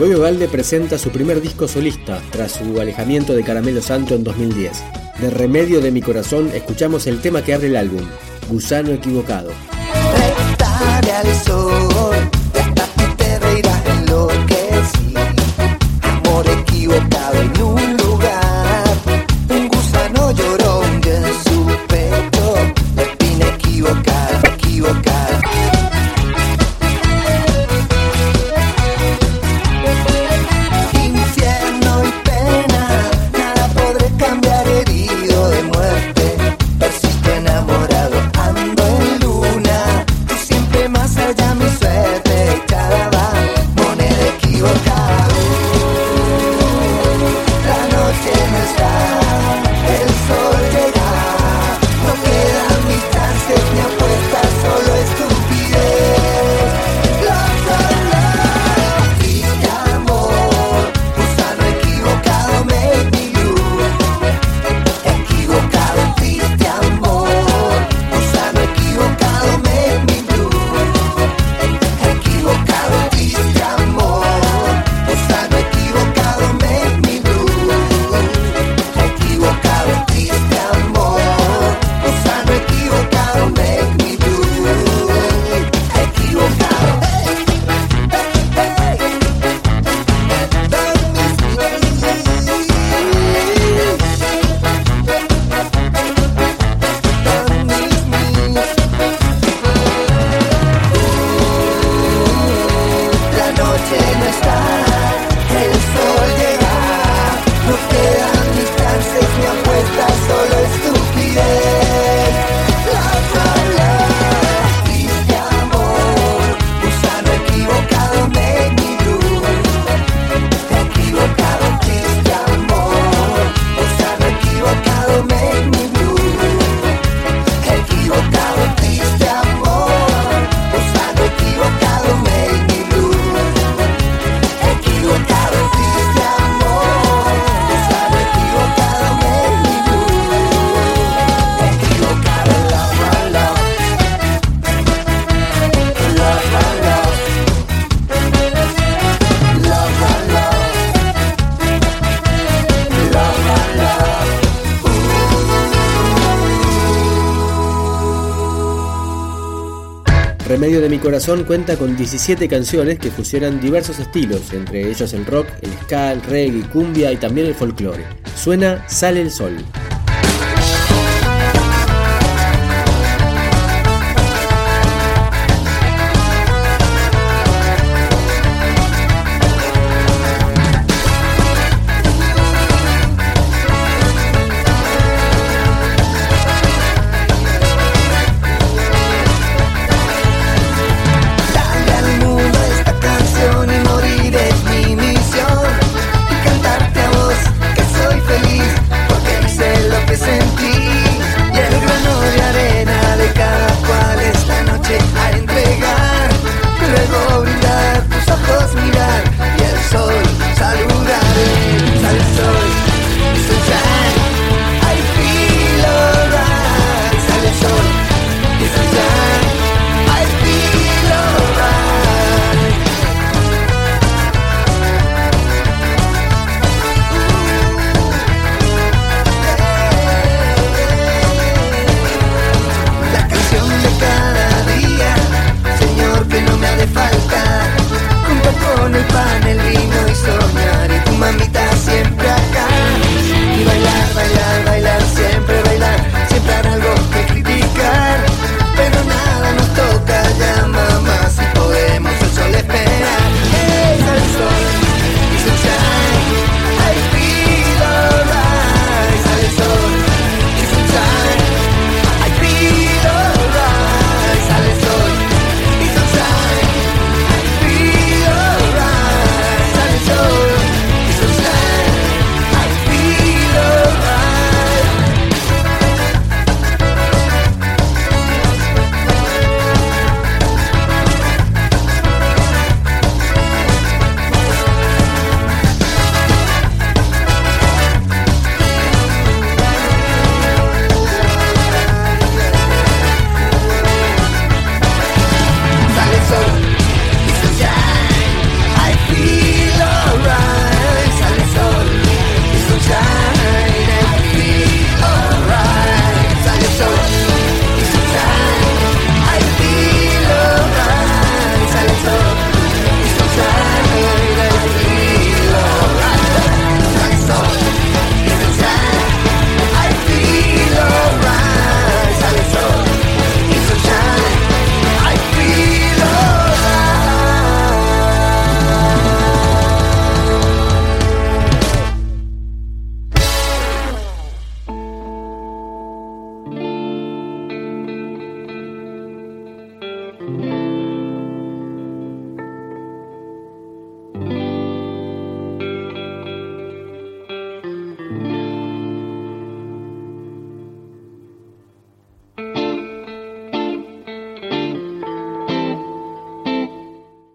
Goyo Valde presenta su primer disco solista tras su alejamiento de Caramelo Santo en 2010. De Remedio de mi Corazón escuchamos el tema que abre el álbum, Gusano Equivocado. Remedio de mi Corazón cuenta con 17 canciones que fusionan diversos estilos, entre ellos el rock, el ska, el reggae, cumbia y también el folclore. Suena Sale el Sol.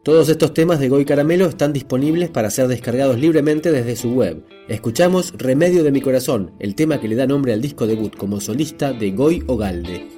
Todos estos temas de Goy Caramelo están disponibles para ser descargados libremente desde su web. Escuchamos Remedio de mi corazón, el tema que le da nombre al disco debut como solista de Goy Ogalde.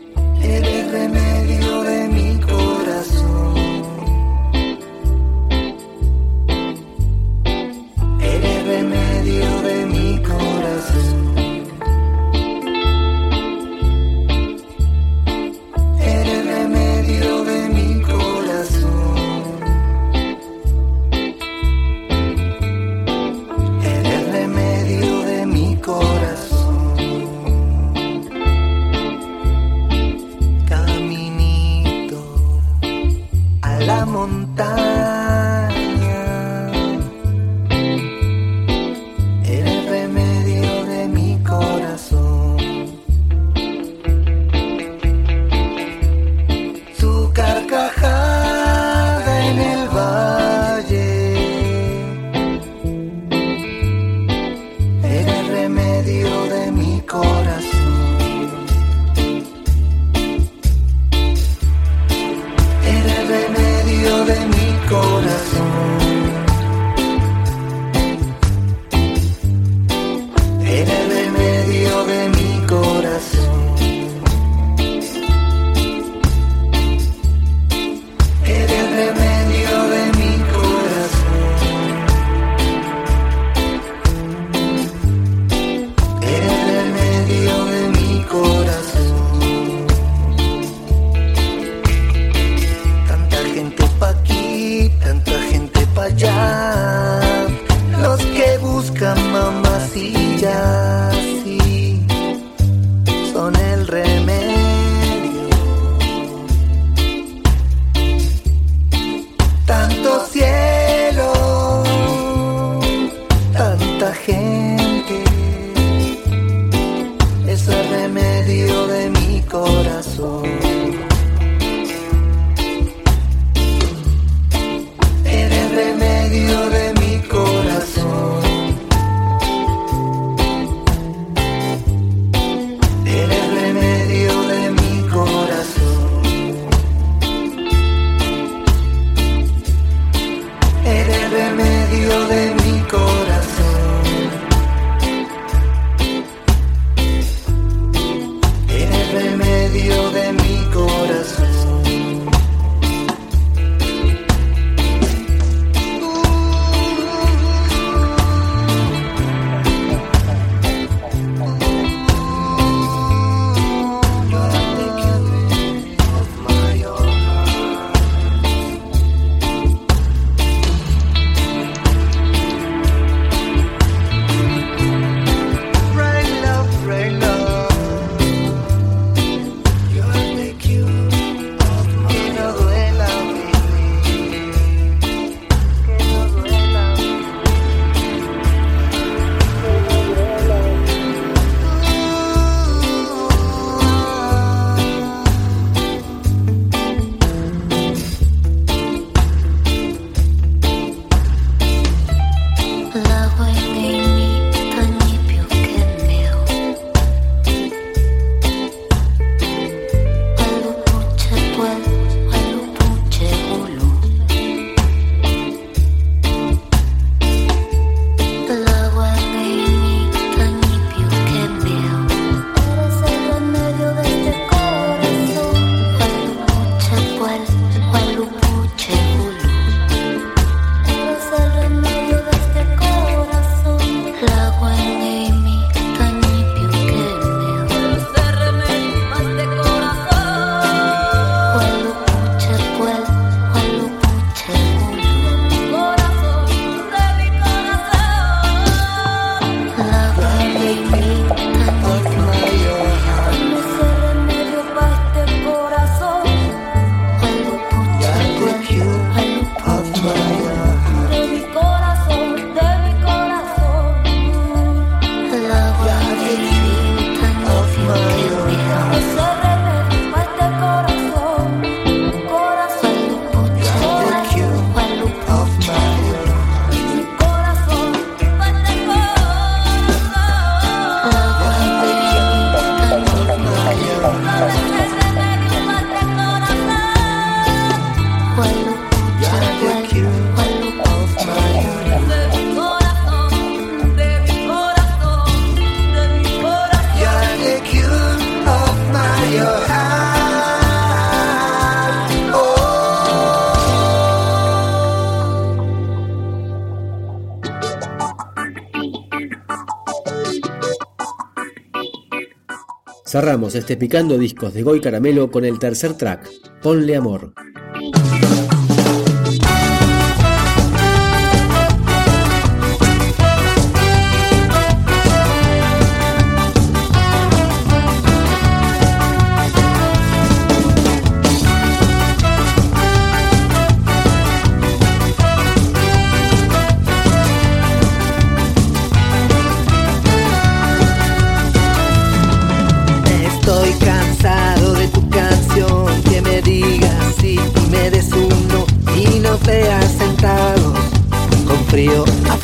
Cerramos este picando discos de Goy Caramelo con el tercer track, Ponle Amor.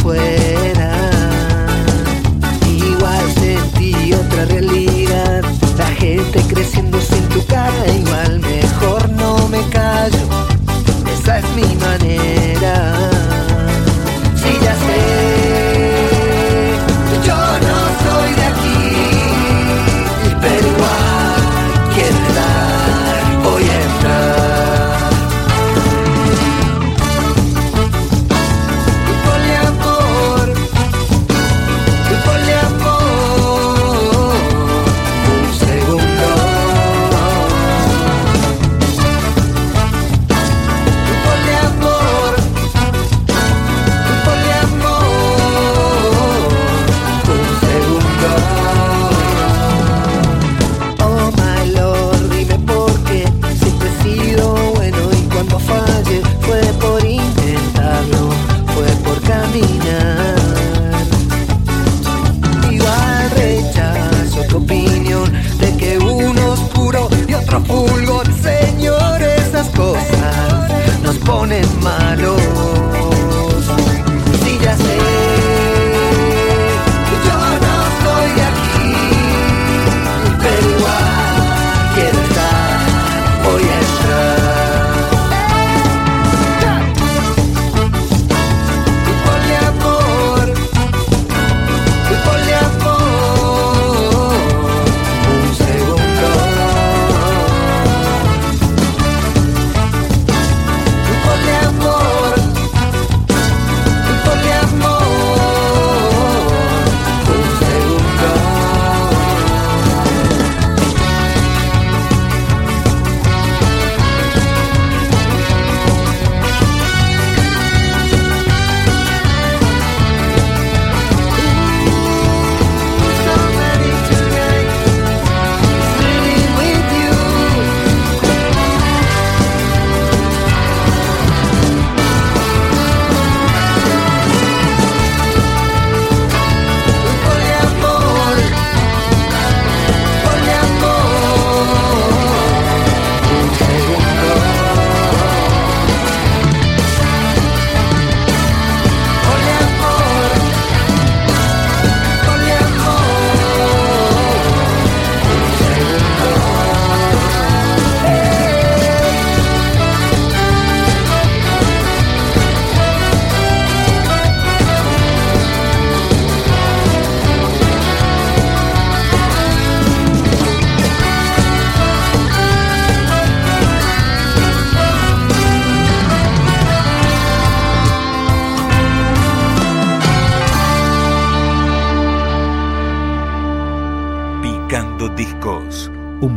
afuera. Igual sentí otra realidad, la gente creciendo sin tu cara, igual mejor no me callo. Esa es mi manera.